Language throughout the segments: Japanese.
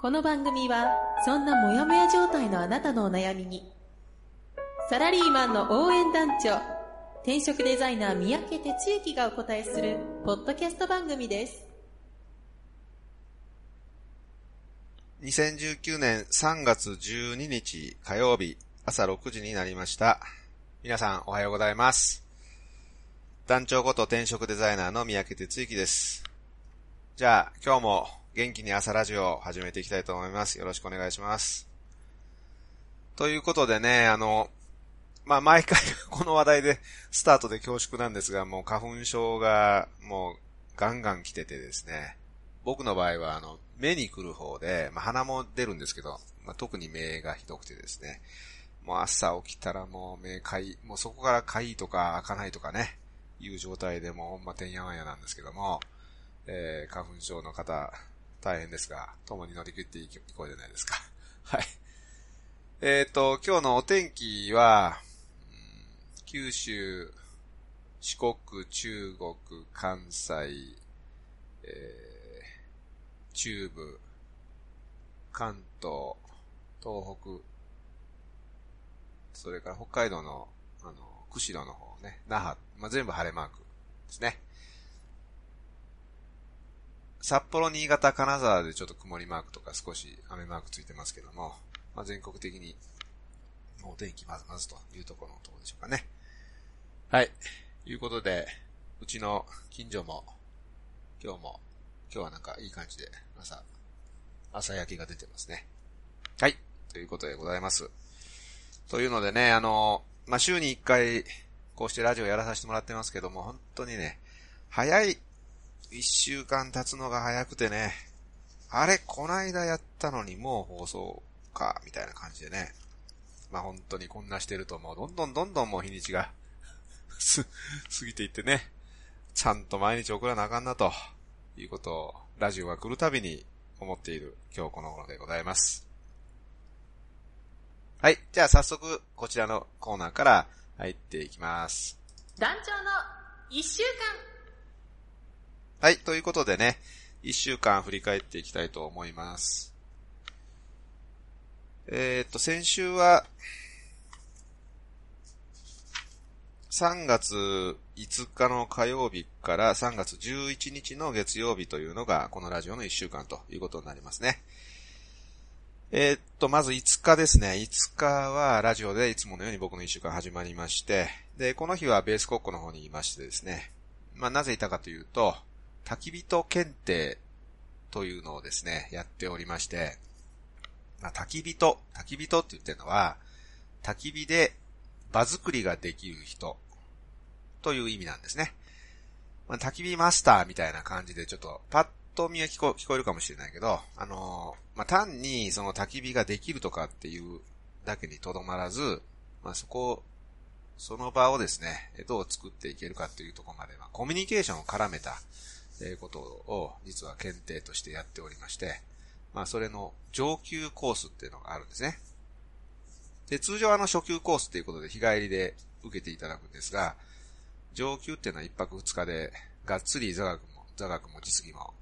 この番組はそんなモヤモヤ状態のあなたのお悩みにサラリーマンの応援団長転職デザイナー三宅哲之がお答えするポッドキャスト番組です2019年3月12日火曜日朝6時になりました。皆さんおはようございます。団長こと転職デザイナーの三宅哲之です。じゃあ今日も元気に朝ラジオを始めていきたいと思います。よろしくお願いします。ということでね、あの、まあ、毎回この話題でスタートで恐縮なんですが、もう花粉症がもうガンガン来ててですね、僕の場合はあの、目に来る方で、まあ、鼻も出るんですけど、まあ、特に目がひどくてですね、もう朝起きたらもう目かい、もうそこからかいとか開かないとかね、いう状態でもうほんまてんやわんやなんですけども、えー、花粉症の方、大変ですが、共に乗り切っていこうじゃないですか。はい。えっ、と、今日のお天気は、九州、四国、中国、関西、えー中部、関東、東北、それから北海道の、あの、釧路の方ね、那覇、まあ、全部晴れマークですね。札幌、新潟、金沢でちょっと曇りマークとか少し雨マークついてますけども、まあ、全国的に、お天気まずまずというところのところでしょうかね。はい。いうことで、うちの近所も、今日も、今日はなんかいい感じで、朝、朝焼けが出てますね。はい。ということでございます。というのでね、あの、まあ、週に一回、こうしてラジオやらさせてもらってますけども、本当にね、早い、一週間経つのが早くてね、あれ、こないだやったのにもう放送か、みたいな感じでね。まあ、本当にこんなしてるともうどんどんどんどんもう日にちが す、過ぎていってね、ちゃんと毎日送らなあかんなと、いうことを、ラジオが来るたびに思っている今日この頃でございます。はい。じゃあ早速、こちらのコーナーから入っていきます。団長の一週間はい。ということでね、一週間振り返っていきたいと思います。えーっと、先週は、3月5日の火曜日から3月11日の月曜日というのが、このラジオの1週間ということになりますね。えーっと、まず5日ですね。5日はラジオでいつものように僕の1週間始まりまして、で、この日はベースコッコの方にいましてですね。まあ、なぜいたかというと、焚き人検定というのをですね、やっておりまして、まあ、焚き人、焚き人って言ってるのは、焚き火で場作りができる人という意味なんですね。まあ、焚き火マスターみたいな感じでちょっとパッと見は聞こ聞こえるかもしれないけど、あのーまあ、単にその焚き火ができるとかっていうだけにとどまらず、まあ、そこ、その場をですね、どう作っていけるかっていうところまで、まあ、コミュニケーションを絡めた、えーことを実は検定としてやっておりまして、まあ、それの上級コースっていうのがあるんですね。で、通常あの初級コースっていうことで日帰りで受けていただくんですが、上級っていうのは一泊二日で、がっつり座学も、座学も実技も、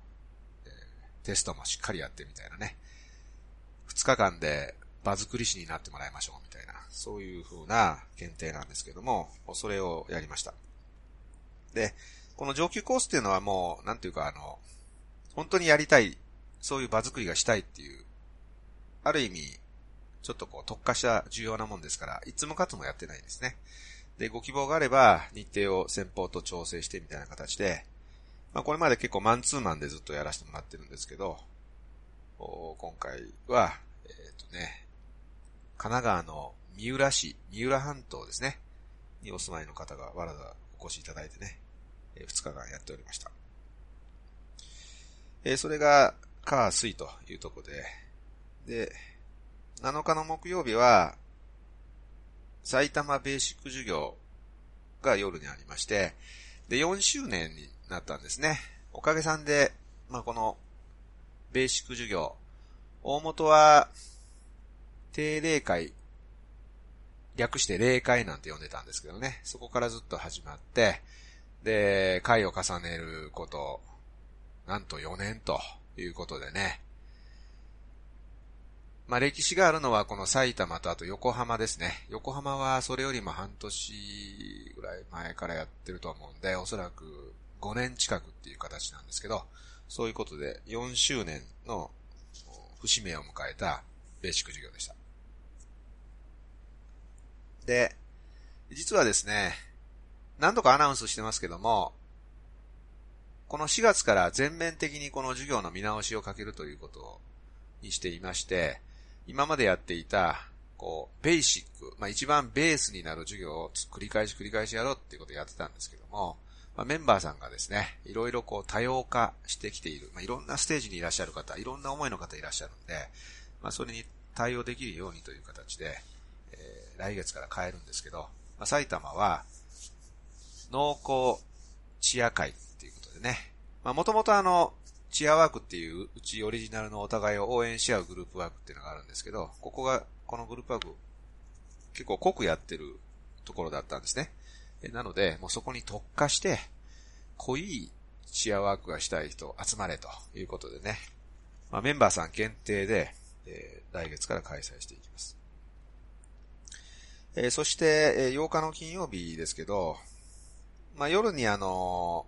えーテストもしっかりやってみたいなね。二日間で場作り師になってもらいましょうみたいな、そういう風な検定なんですけども、それをやりました。で、この上級コースっていうのはもう、なんていうかあの、本当にやりたい、そういう場作りがしたいっていう、ある意味、ちょっとこう特化した重要なもんですから、いつもかつもやってないんですね。で、ご希望があれば、日程を先方と調整してみたいな形で、まあこれまで結構マンツーマンでずっとやらせてもらってるんですけど、今回は、えっ、とね、神奈川の三浦市、三浦半島ですね、にお住まいの方がわざわざお越しいただいてね、えー2日間やっておりました。えそれが、火、水というとこで、で、7日の木曜日は、埼玉ベーシック授業が夜にありまして、で、4周年になったんですね。おかげさんで、まあ、この、ベーシック授業、大元は、定例会、略して例会なんて呼んでたんですけどね。そこからずっと始まって、で、会を重ねること、なんと4年ということでね。まあ、歴史があるのはこの埼玉とあと横浜ですね。横浜はそれよりも半年ぐらい前からやってると思うんで、おそらく5年近くっていう形なんですけど、そういうことで4周年の節目を迎えたベーシック授業でした。で、実はですね、何度かアナウンスしてますけども、この4月から全面的にこの授業の見直しをかけるということにしていまして、今までやっていた、こう、ベーシック、まあ一番ベースになる授業を繰り返し繰り返しやろうっていうことをやってたんですけども、まあ、メンバーさんがですね、いろいろこう多様化してきている、まあ、いろんなステージにいらっしゃる方、いろんな思いの方いらっしゃるんで、まあ、それに対応できるようにという形で、えー、来月から変えるんですけど、まあ、埼玉は、濃厚チア会っていうことでね、まあ、もともとあの、チアワークっていううちオリジナルのお互いを応援し合うグループワークっていうのがあるんですけど、ここが、このグループワーク、結構濃くやってるところだったんですね。なので、もうそこに特化して、濃いチアワークがしたい人集まれということでね、まあ、メンバーさん限定で、えー、来月から開催していきます。えー、そして、えー、8日の金曜日ですけど、まあ、夜にあの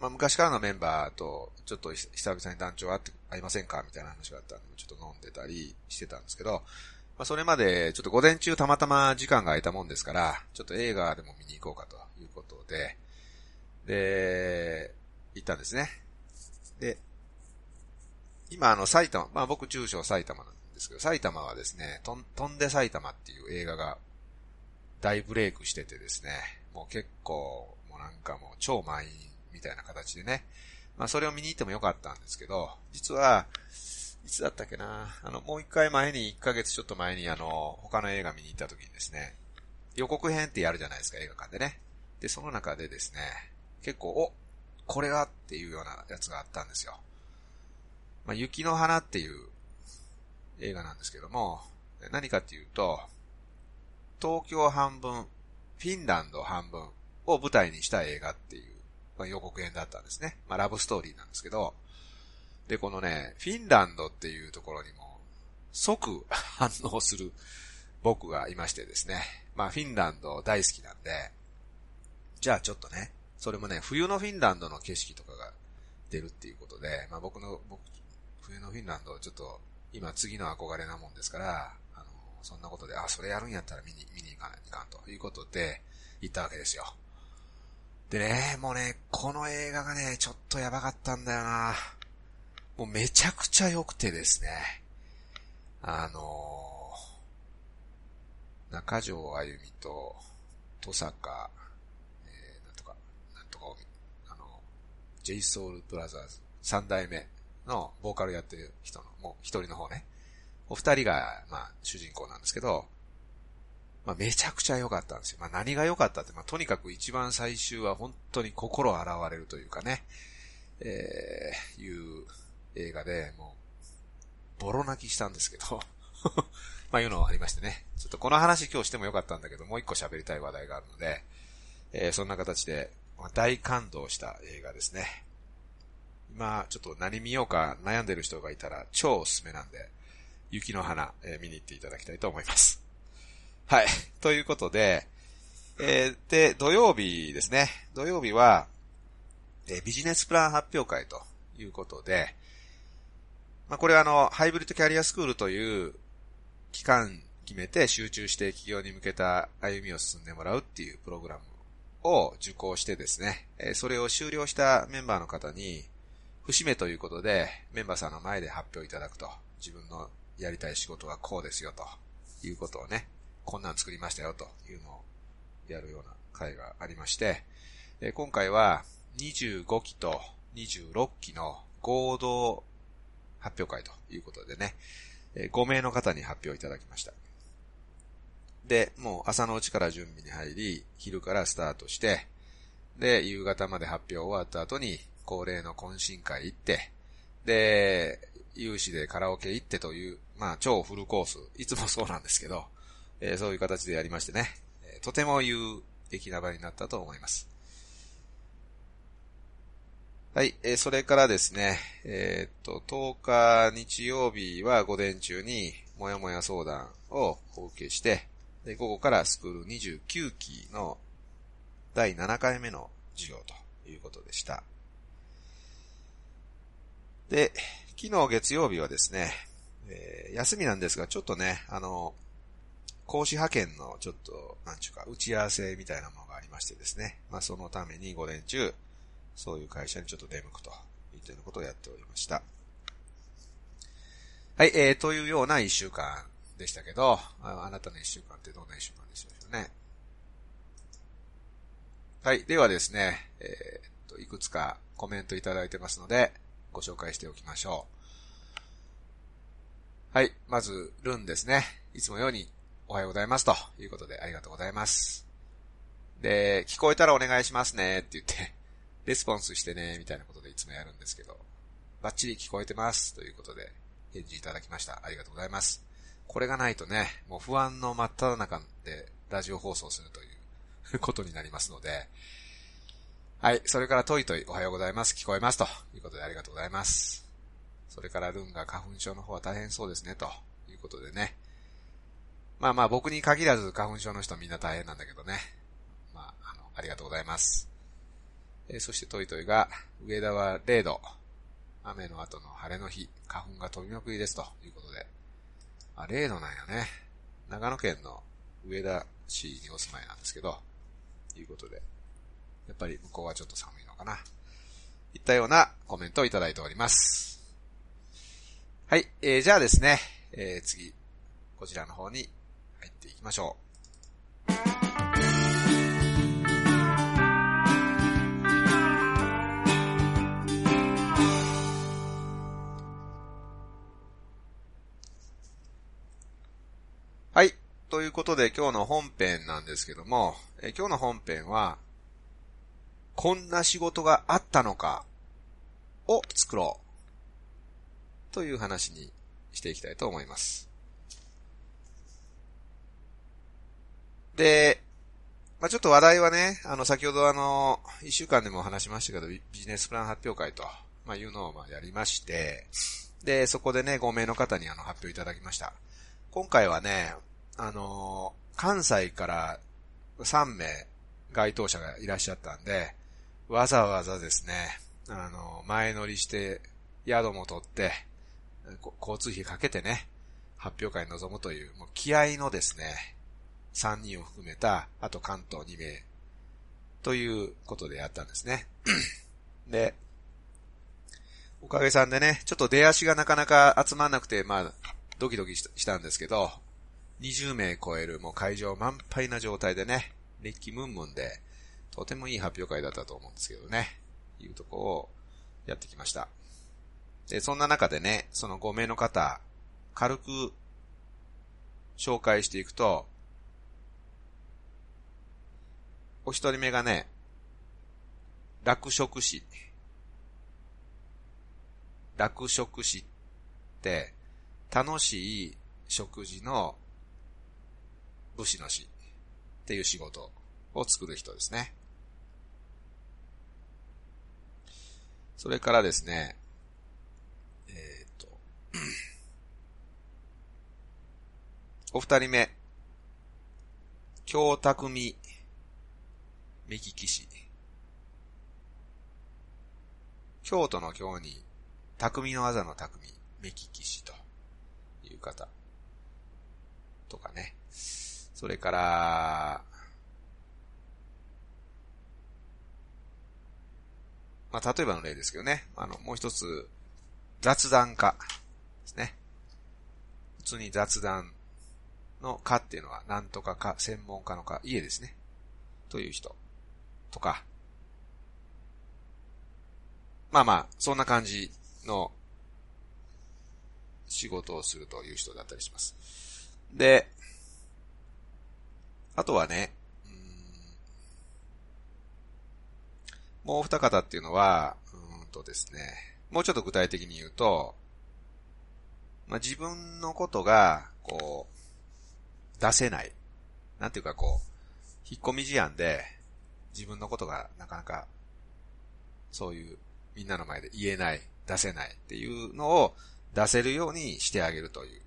まあ、昔からのメンバーと、ちょっと久々に団長会って、会いませんかみたいな話があったんで、ちょっと飲んでたりしてたんですけど、まあ、それまで、ちょっと午前中たまたま時間が空いたもんですから、ちょっと映画でも見に行こうかということで、で、行ったんですね。で、今あの埼玉、まあ僕中小埼玉なんですけど、埼玉はですね、とん、飛んで埼玉っていう映画が大ブレイクしててですね、もう結構、もうなんかもう超満員みたいな形でね、まあそれを見に行ってもよかったんですけど、実は、いつだったっけなあの、もう一回前に、一ヶ月ちょっと前にあの、他の映画見に行った時にですね、予告編ってやるじゃないですか、映画館でね。で、その中でですね、結構、お、これはっていうようなやつがあったんですよ。まあ、雪の花っていう映画なんですけども、何かっていうと、東京半分、フィンランド半分を舞台にした映画っていう、まあ、予告編だったんですね。まあ、ラブストーリーなんですけど、で、このね、フィンランドっていうところにも、即 反応する僕がいましてですね。まあ、フィンランド大好きなんで、じゃあちょっとね、それもね、冬のフィンランドの景色とかが出るっていうことで、まあ僕の、僕、冬のフィンランド、ちょっと、今次の憧れなもんですから、そんなことで、あ、それやるんやったら見に、見に行かないかんということで、行ったわけですよ。でね、もうね、この映画がね、ちょっとやばかったんだよなもうめちゃくちゃ良くてですね、あのー中条あゆみと、戸坂、j ソ o u l b r o t h e r s 三代目のボーカルやってる人の、もう一人の方ね。お二人が、まあ、主人公なんですけど、まあ、めちゃくちゃ良かったんですよ。まあ、何が良かったって、まあ、とにかく一番最終は本当に心洗われるというかね、えー、いう映画で、もう、ボロ泣きしたんですけど まあ、いうのはありましてね。ちょっとこの話今日してもよかったんだけど、もう一個喋りたい話題があるので、えー、そんな形でま、大感動した映画ですね。今、ちょっと何見ようか悩んでる人がいたら超おすすめなんで、雪の花、えー、見に行っていただきたいと思います。はい。ということで、えー、で、土曜日ですね。土曜日は、えー、ビジネスプラン発表会ということで、まあ、これはあの、ハイブリッドキャリアスクールという期間決めて集中して企業に向けた歩みを進んでもらうっていうプログラムを受講してですね、えそれを終了したメンバーの方に、節目ということで、メンバーさんの前で発表いただくと、自分のやりたい仕事はこうですよということをね、こんなん作りましたよというのをやるような会がありまして、今回は25期と26期の合同発表会ということでね、え5名の方に発表いただきました。で、もう朝のうちから準備に入り、昼からスタートして、で、夕方まで発表終わった後に、恒例の懇親会行って、で、有志でカラオケ行ってという、まあ、超フルコース、いつもそうなんですけど、えー、そういう形でやりましてね、えー、とても有益な場になったと思います。はい、えー、それからですね、えー、っと、10日日曜日は午前中に、もやもや相談をお受けして、で、午後からスクール29期の第7回目の授業ということでした。で、昨日月曜日はですね、えー、休みなんですが、ちょっとね、あの、講師派遣のちょっと、なんちゅうか、打ち合わせみたいなものがありましてですね、まあそのために午前中、そういう会社にちょっと出向くといったようなことをやっておりました。はい、えー、というような一週間でしたけど、ああなたの一週間ってどんな一週間でしょうね。はい。ではですね、えー、っと、いくつかコメントいただいてますので、ご紹介しておきましょう。はい。まず、ルンですね。いつもようにおはようございますということでありがとうございます。で、聞こえたらお願いしますねって言って、レスポンスしてね、みたいなことでいつもやるんですけど、バッチリ聞こえてますということで、返事いただきました。ありがとうございます。これがないとね、もう不安の真っ只中でラジオ放送するということになりますので、はい。それからトイトイおはようございます。聞こえますということでありがとうございます。それからルンが花粉症の方は大変そうですね、ということでね。まあまあ僕に限らず花粉症の人みんな大変なんだけどね。まあ、あの、ありがとうございます。えー、そしてトイトイが、上田は0度。雨の後の晴れの日、花粉が飛びまくりですということで。あ、0度なんやね。長野県の上田市にお住まいなんですけど、ということで。やっぱり向こうはちょっと寒いのかな。いったようなコメントをいただいております。はい、えー、じゃあですね、えー、次、こちらの方に入っていきましょう。はい。ということで今日の本編なんですけども、え今日の本編は、こんな仕事があったのかを作ろう。という話にしていきたいと思います。で、まあ、ちょっと話題はね、あの、先ほどあの、一週間でも話しましたけど、ビジネスプラン発表会と、まあ、いうのをまあやりまして、で、そこでね、5名の方にあの、発表いただきました。今回はね、あの関西から3名該当者がいらっしゃったんで、わざわざですね、あの、前乗りして宿も取って、交通費かけてね、発表会に臨むという、もう気合のですね、3人を含めた、あと関東2名、ということでやったんですね。で、おかげさんでね、ちょっと出足がなかなか集まんなくて、まあ、ドキドキしたんですけど、20名超えるもう会場満杯な状態でね、熱気ムンムンで、とてもいい発表会だったと思うんですけどね。いうとこをやってきました。で、そんな中でね、その5名の方、軽く紹介していくと、お一人目がね、楽食士。楽食士って、楽しい食事の武士の士っていう仕事を作る人ですね。それからですね、えっ、と、お二人目、京匠、目利き師。京都の京に、匠の技の匠、目利き師という方。とかね。それから、まあ、例えばの例ですけどね。あの、もう一つ、雑談家ですね。普通に雑談の家っていうのは、なんとかか、専門家の家、家ですね。という人。とか。まあまあ、そんな感じの仕事をするという人だったりします。で、あとはね、もう二方っていうのは、うんとですね、もうちょっと具体的に言うと、まあ、自分のことが、こう、出せない。なんていうかこう、引っ込み思案で、自分のことがなかなか、そういう、みんなの前で言えない、出せないっていうのを出せるようにしてあげるという。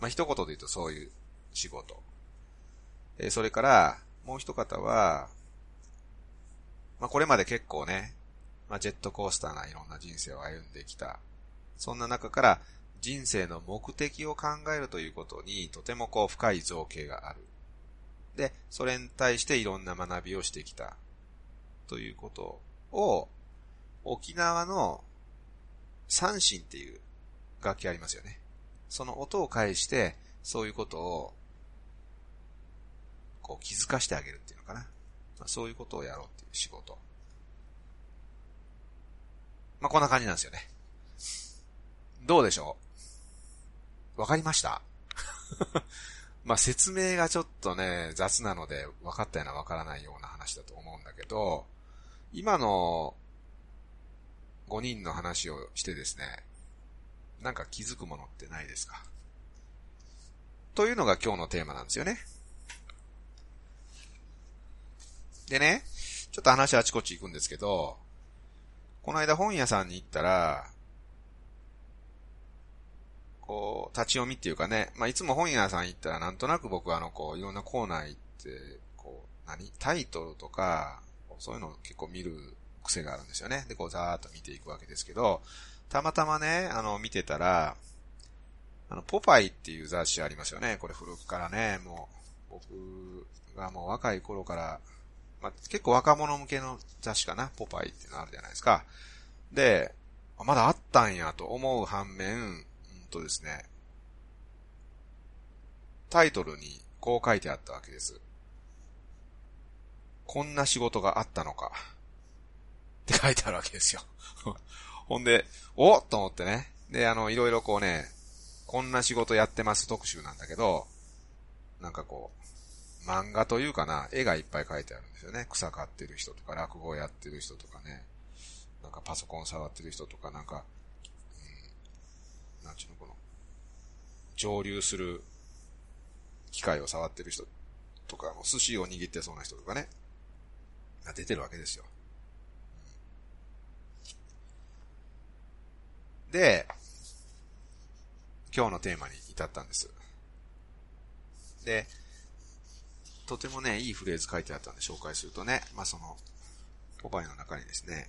まあ、一言で言うとそういう仕事。えそれから、もう一方は、まあ、これまで結構ね、まあ、ジェットコースターないろんな人生を歩んできた。そんな中から人生の目的を考えるということにとてもこう深い造形がある。で、それに対していろんな学びをしてきた。ということを、沖縄の三振っていう楽器ありますよね。その音を介して、そういうことを、こう気づかしてあげるっていうのかな。まあ、そういうことをやろうっていう仕事。まあ、こんな感じなんですよね。どうでしょう？わかりました？まあ、説明がちょっとね、雑なので、分かったような分からないような話だと思うんだけど、今の5人の話をしてですね、なんか気づくものってないですか？というのが今日のテーマなんですよね。でね、ちょっと話あちこち行くんですけど、この間本屋さんに行ったら、こう、立ち読みっていうかね、まあ、いつも本屋さん行ったらなんとなく僕はあの、こう、いろんなコーナー行って、こう、何？タイトルとか、そういうのを結構見る癖があるんですよね。で、こう、ざーっと見ていくわけですけど、たまたまね、あの、見てたら、あの、ポパイっていう雑誌ありますよね。これ古くからね、もう、僕がもう若い頃からまあ、結構若者向けの雑誌かな、ポパイっていうのあるじゃないですか。で、まだあったんやと思う反面、うんとですね、タイトルにこう書いてあったわけです。こんな仕事があったのか。って書いてあるわけですよ。ほんで、おっと思ってね。で、あの、いろいろこうね、こんな仕事やってます特集なんだけど、なんかこう、漫画というかな、絵がいっぱい描いてあるんですよね。草刈ってる人とか、落語やってる人とかね。なんかパソコン触ってる人とか、なんか、うん、なんちゅうの、この、上流する機械を触ってる人とか、寿司を握ってそうな人とかね。が出てるわけですよ。で、今日のテーマに至ったんです。で、とてもね、いいフレーズ書いてあったんで紹介するとね、まあ、その、ポパイの中にですね、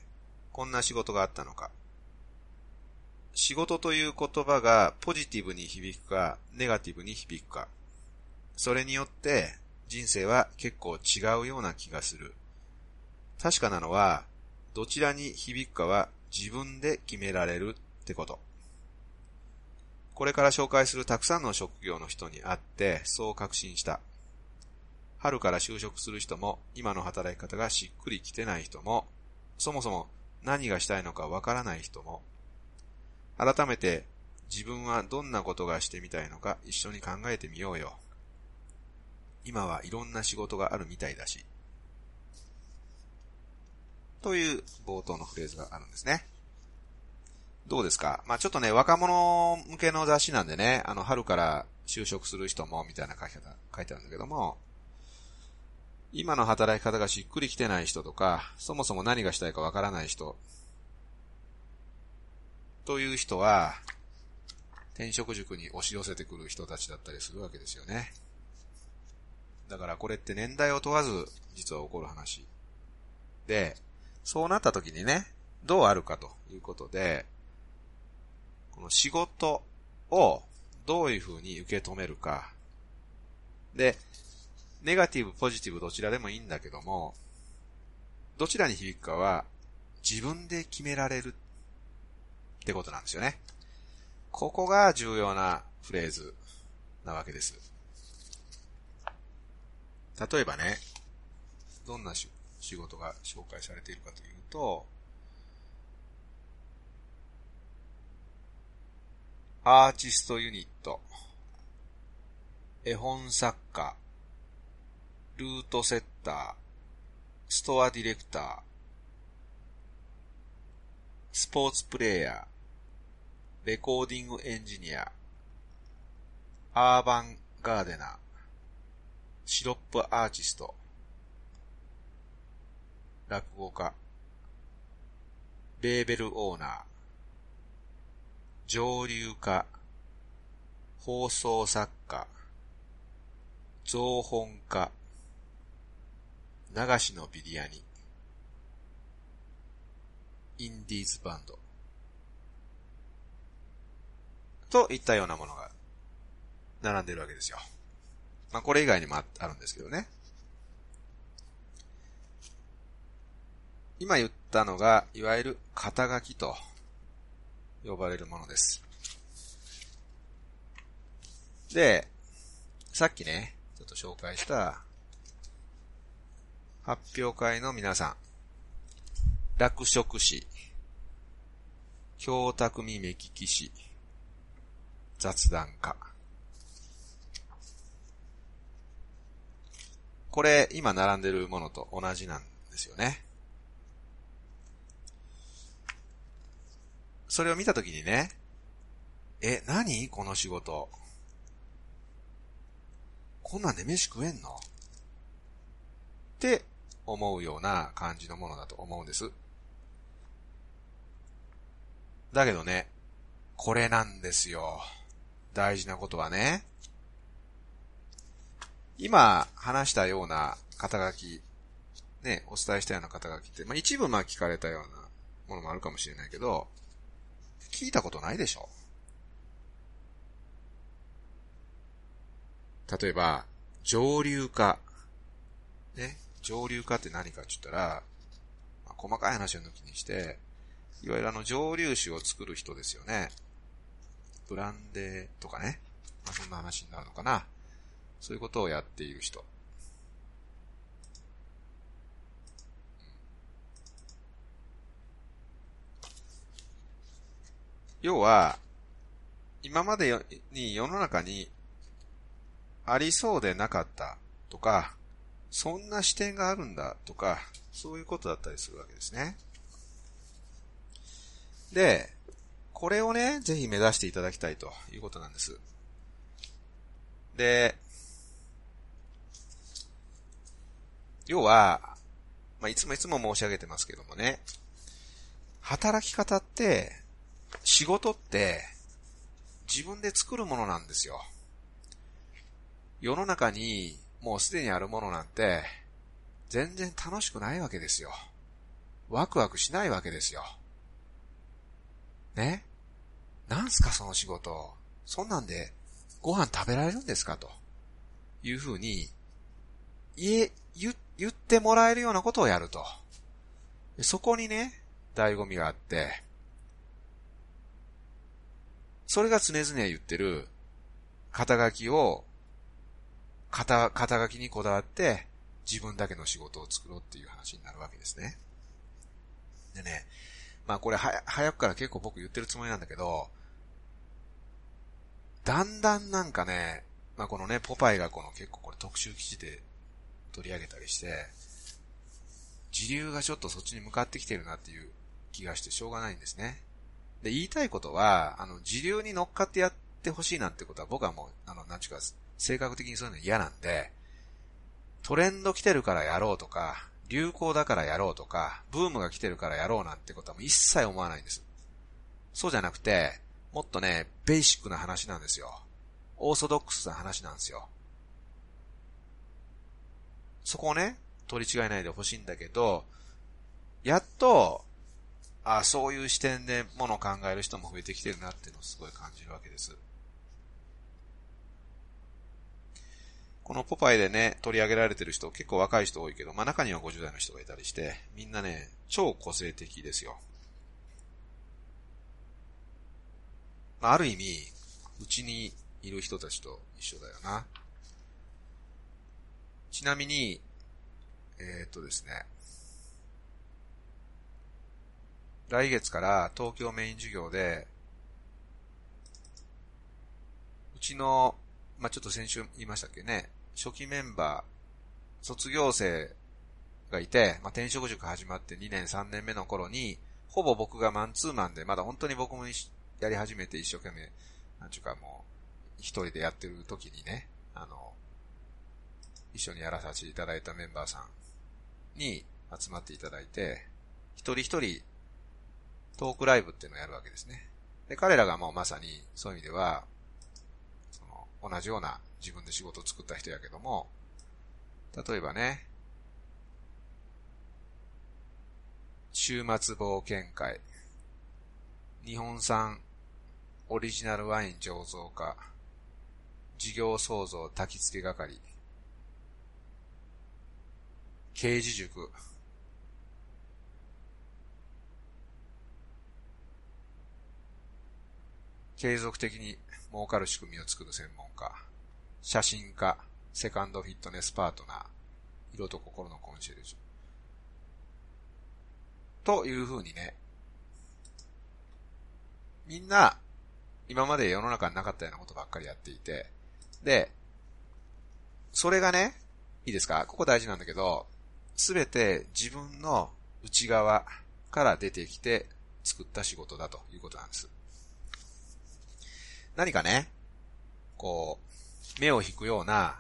こんな仕事があったのか。仕事という言葉がポジティブに響くか、ネガティブに響くか。それによって人生は結構違うような気がする。確かなのは、どちらに響くかは自分で決められるってこと。これから紹介するたくさんの職業の人に会ってそう確信した。春から就職する人も、今の働き方がしっくりきてない人も、そもそも何がしたいのかわからない人も、改めて自分はどんなことがしてみたいのか一緒に考えてみようよ。今はいろんな仕事があるみたいだし。という冒頭のフレーズがあるんですね。どうですか？まあちょっとね、若者向けの雑誌なんでね、あの、春から就職する人も、みたいな書き方、書いてあるんだけども、今の働き方がしっくりきてない人とか、そもそも何がしたいかわからない人、という人は、転職塾に押し寄せてくる人たちだったりするわけですよね。だからこれって年代を問わず、実は起こる話。で、そうなった時にね、どうあるかということで、この仕事をどういうふうに受け止めるか。で、ネガティブ、ポジティブどちらでもいいんだけども、どちらに響くかは自分で決められるってことなんですよね。ここが重要なフレーズなわけです。例えばね、どんな仕事が紹介されているかというと、アーティストユニット、絵本作家、ルートセッター、ストアディレクター、スポーツプレイヤー、レコーディングエンジニア、アーバンガーデナー、シロップアーティスト、落語家、レーベルオーナー、蒸留家、放送作家、造本家、流しのビリヤニ、インディーズバンド、といったようなものが並んでるわけですよ。まあこれ以外にもあるんですけどね。今言ったのが、いわゆる肩書きと呼ばれるものです。で、さっきね、ちょっと紹介した発表会の皆さん、落色師、京匠目利き師、雑談家。これ、今並んでるものと同じなんですよね。それを見たときにね、え、何？この仕事。こんなんで飯食えんの？って思うような感じのものだと思うんです。だけどね、これなんですよ。大事なことはね。今話したような肩書き、ね、お伝えしたような肩書きって、まあ一部まあ聞かれたようなものもあるかもしれないけど、聞いたことないでしょ例えば、上流化。ね。上流化って何かって言ったら、まあ、細かい話を抜きにして、いわゆるあの蒸留酒を作る人ですよね。ブランデーとかね。まあ、そんな話になるのかな。そういうことをやっている人。要は、今までに世の中にありそうでなかったとか、そんな視点があるんだとか、そういうことだったりするわけですね。で、これをね、ぜひ目指していただきたいということなんです。で、要は、まあ、いつもいつも申し上げてますけどもね、働き方って、仕事って、自分で作るものなんですよ。世の中にもうすでにあるものなんて、全然楽しくないわけですよ。ワクワクしないわけですよ。ね？なんすかその仕事？そんなんでご飯食べられるんですか？というふうに、言え、言言ってもらえるようなことをやると。そこにね、醍醐味があって、それが常々言ってる、肩書きを、肩、肩書きにこだわって、自分だけの仕事を作ろうっていう話になるわけですね。でね、まあこれは、早くから結構僕言ってるつもりなんだけど、だんだんなんかね、まあこのね、ポパイがこの結構これ特集記事で取り上げたりして、時流がちょっとそっちに向かってきてるなっていう気がしてしょうがないんですね。で、言いたいことは、あの、時流に乗っかってやってほしいなんてことは僕はもう、あの、なんちゅうか、性格的にそういうの嫌なんで、トレンド来てるからやろうとか、流行だからやろうとか、ブームが来てるからやろうなんてことはもう一切思わないんです。そうじゃなくて、もっとね、ベーシックな話なんですよ。オーソドックスな話なんですよ。そこをね、取り違えないでほしいんだけど、やっと、あそういう視点でものを考える人も増えてきてるなっていうのをすごい感じるわけです。このポパイでね、取り上げられてる人、結構若い人多いけど、まあ中には50代の人がいたりして、みんなね、超個性的ですよ。まあ、ある意味、うちにいる人たちと一緒だよな。ちなみに、えー、っとですね、来月から東京メイン授業で、うちの、まあ、ちょっと先週言いましたっけね、初期メンバー、卒業生がいて、まあ、転職塾始まって2年3年目の頃に、ほぼ僕がマンツーマンで、まだ本当に僕もやり始めて一生懸命、なんちゅうかもう、一人でやってる時にね、あの、一緒にやらさせていただいたメンバーさんに集まっていただいて、一人一人トークライブっていうのをやるわけですね。で、彼らがもうまさにそういう意味では、その、同じような自分で仕事作った人やけども、例えばね、週末冒険会、日本産オリジナルワイン醸造家、事業創造焚き付け係、刑事塾、継続的に儲かる仕組みを作る専門家、写真家、セカンドフィットネスパートナー、色と心のコンシェルジュ。という風にね、みんな、今まで世の中になかったようなことばっかりやっていて、で、それがね、いいですか？ここ大事なんだけど、すべて自分の内側から出てきて作った仕事だということなんです。何かね、こう、目を引くような、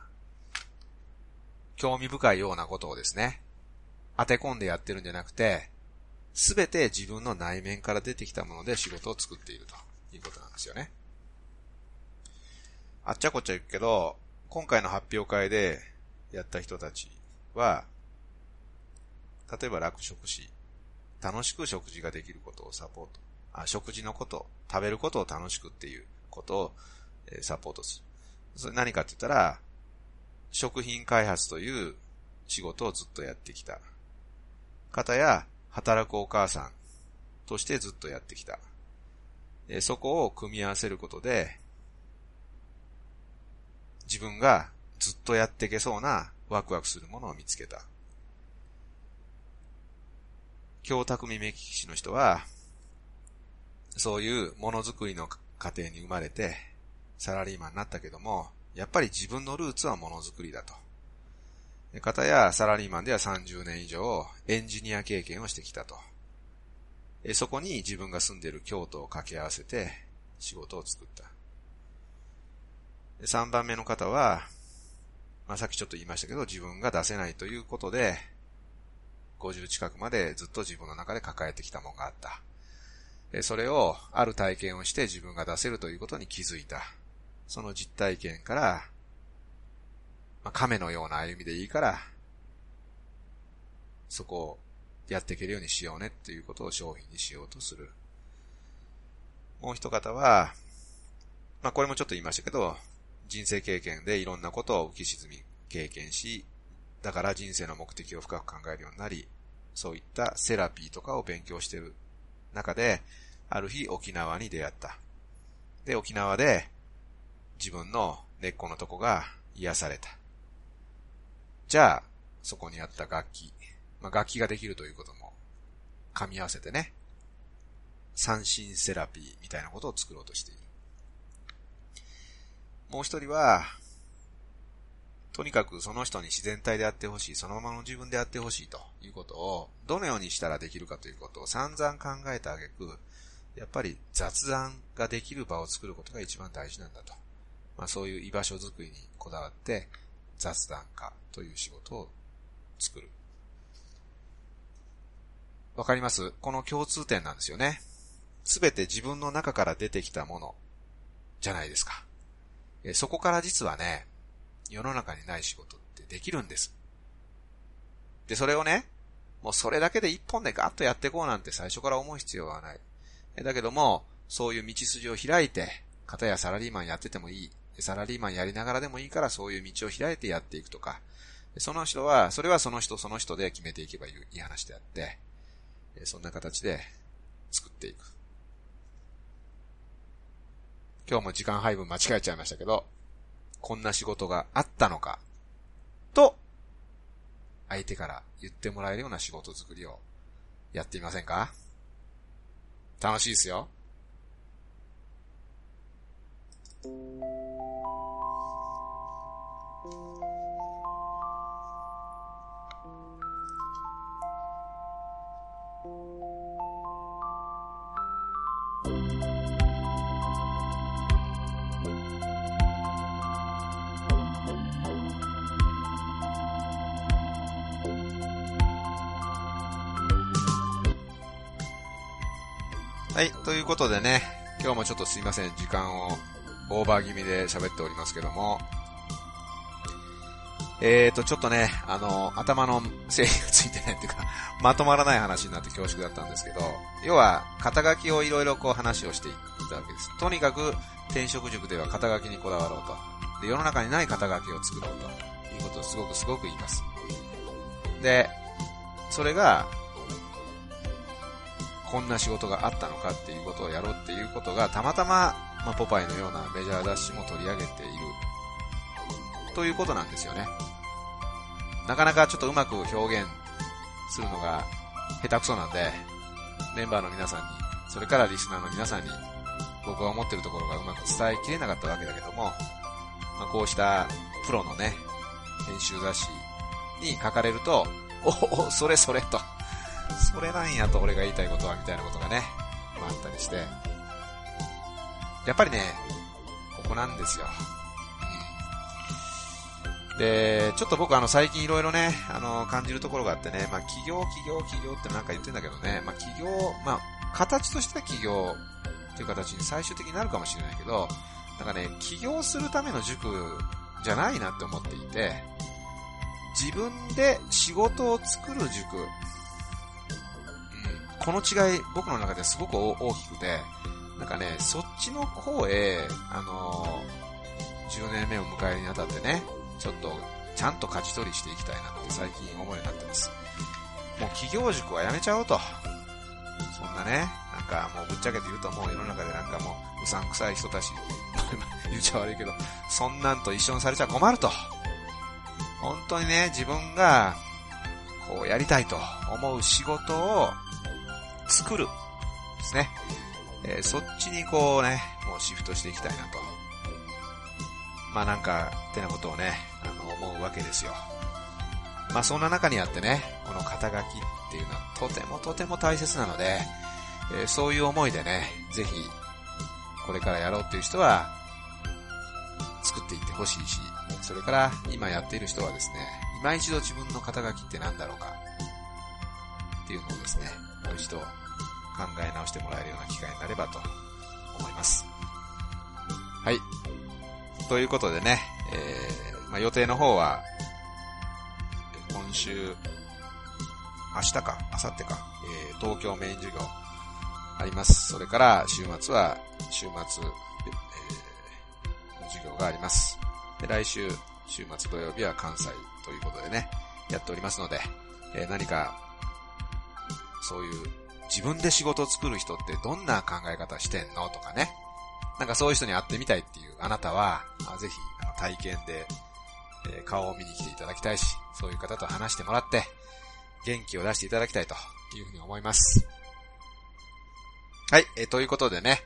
興味深いようなことをですね、当て込んでやってるんじゃなくて、すべて自分の内面から出てきたもので仕事を作っているということなんですよね。あっちゃこっちゃ言うけど、今回の発表会でやった人たちは、例えば楽食士、楽しく食事ができることをサポート。あ、食事のこと、食べることを楽しくっていうことを、えサポートする。それ何かって言ったら、食品開発という仕事をずっとやってきた方や、働くお母さんとしてずっとやってきた。そこを組み合わせることで、自分がずっとやっていけそうなワクワクするものを見つけた。京匠目利き師の人は、そういうものづくりの家庭に生まれて、サラリーマンになったけども、やっぱり自分のルーツはものづくりだと。方やサラリーマンでは30年以上エンジニア経験をしてきたと。そこに自分が住んでいる京都を掛け合わせて仕事を作った。3番目の方は、まあ、さっきちょっと言いましたけど、自分が出せないということで、50近くまでずっと自分の中で抱えてきたものがあった。それをある体験をして自分が出せるということに気づいた。その実体験から、まあ、亀のような歩みでいいから、そこをやっていけるようにしようねっていうことを商品にしようとする。もう一方は、まあこれもちょっと言いましたけど、人生経験でいろんなことを浮き沈み経験し、だから人生の目的を深く考えるようになり、そういったセラピーとかを勉強している中で、ある日沖縄に出会った。で、沖縄で自分の根っこのとこが癒された。じゃあ、そこにあった楽器、まあ、楽器ができるということも噛み合わせてね、三振セラピーみたいなことを作ろうとしている。もう一人は、とにかくその人に自然体であってほしい、そのままの自分であってほしいということを、どのようにしたらできるかということを散々考えたあげく、やっぱり雑談ができる場を作ることが一番大事なんだと。まあそういう居場所づくりにこだわって、雑談家という仕事を作る。わかります？この共通点なんですよね。すべて自分の中から出てきたものじゃないですか。そこから実はね、世の中にない仕事ってできるんです。で、それをね、もうそれだけで一本でガッとやっていこうなんて最初から思う必要はない。だけども、そういう道筋を開いて、片やサラリーマンやっててもいい。サラリーマンやりながらでもいいからそういう道を開いてやっていくとか、その人は、それはその人その人で決めていけばいい話であって、そんな形で作っていく。今日も時間配分間違えちゃいましたけど、こんな仕事があったのか、と、相手から言ってもらえるような仕事作りをやってみませんか？楽しいですよ。はい、ということでね、今日もちょっとすいません、時間をオーバー気味で喋っておりますけども、えーと、ちょっとね、あの、頭の整理がついてないっていうか、まとまらない話になって恐縮だったんですけど、要は、肩書きをいろいろこう話をしていったわけです。とにかく、転職塾では肩書きにこだわろうと。で、世の中にない肩書きを作ろうということをすごくすごく言います。で、それが、こんな仕事があったのかっていうことをやろうっていうことがたまたま、まあ、ポパイのようなメジャー雑誌も取り上げているということなんですよね。なかなかちょっとうまく表現するのが下手くそなんで、メンバーの皆さんに、それからリスナーの皆さんに、僕が思ってるところがうまく伝えきれなかったわけだけども、まあ、こうしたプロのね、編集雑誌に書かれると、おお、それそれと、それなんやと俺が言いたいことはみたいなことがね、まあったりして。やっぱりね、ここなんですよ。で、ちょっと僕あの最近いろいろね、あの感じるところがあってね、まあ企業、企業、企業ってなんか言ってんだけどね、まあ企業、まあ形としては企業っていう形に最終的になるかもしれないけど、なんかね、起業するための塾じゃないなって思っていて、自分で仕事を作る塾この違い、僕の中ですごく大きくて、なんかね、そっちの方へ、あのー、10年目を迎えるにあたってね、ちょっと、ちゃんと勝ち取りしていきたいなって最近思うようになってます。もう企業塾はやめちゃおうと。そんなね、なんかもうぶっちゃけて言うともう世の中でなんかもううさんくさい人たち、言っちゃ悪いけど、そんなんと一緒にされちゃ困ると。本当にね、自分が、こうやりたいと思う仕事を作る。ですね。えー、そっちにこうね、もうシフトしていきたいなと。まあなんか、ってなことをね、あの、思うわけですよ。まあそんな中にあってね、この肩書きっていうのはとてもとても大切なので、えー、そういう思いでね、ぜひ、これからやろうっていう人は、作っていってほしいし、それから今やっている人はですね、今一度自分の肩書きって何だろうか、っていうのをですね、もう一度考え直してもらえるような機会になればと思います。はい。ということでね、えー、まあ、予定の方は、今週、明日か、明後日か、えー、東京メイン授業あります。それから週末は、週末、えー、授業があります。で、来週、週末土曜日は関西ということでね、やっておりますので、えー、何かそういう自分で仕事を作る人ってどんな考え方してんの？とかね。なんかそういう人に会ってみたいっていうあなたは、ぜひあの体験で、えー、顔を見に来ていただきたいし、そういう方と話してもらって、元気を出していただきたいというふうに思います。はい、えー、ということでね、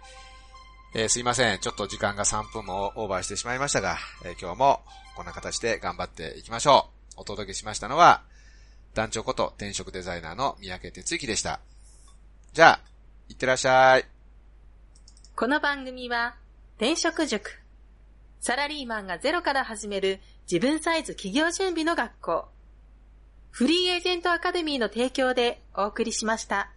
えー、すいません。ちょっと時間が3分もオーバーしてしまいましたが、え、今日もこんな形で頑張っていきましょう。お届けしましたのは、団長こと転職デザイナーの三宅哲之でした。じゃあ、いってらっしゃい。この番組は、転職塾。サラリーマンがゼロから始める自分サイズ企業準備の学校。フリーエージェントアカデミーの提供でお送りしました。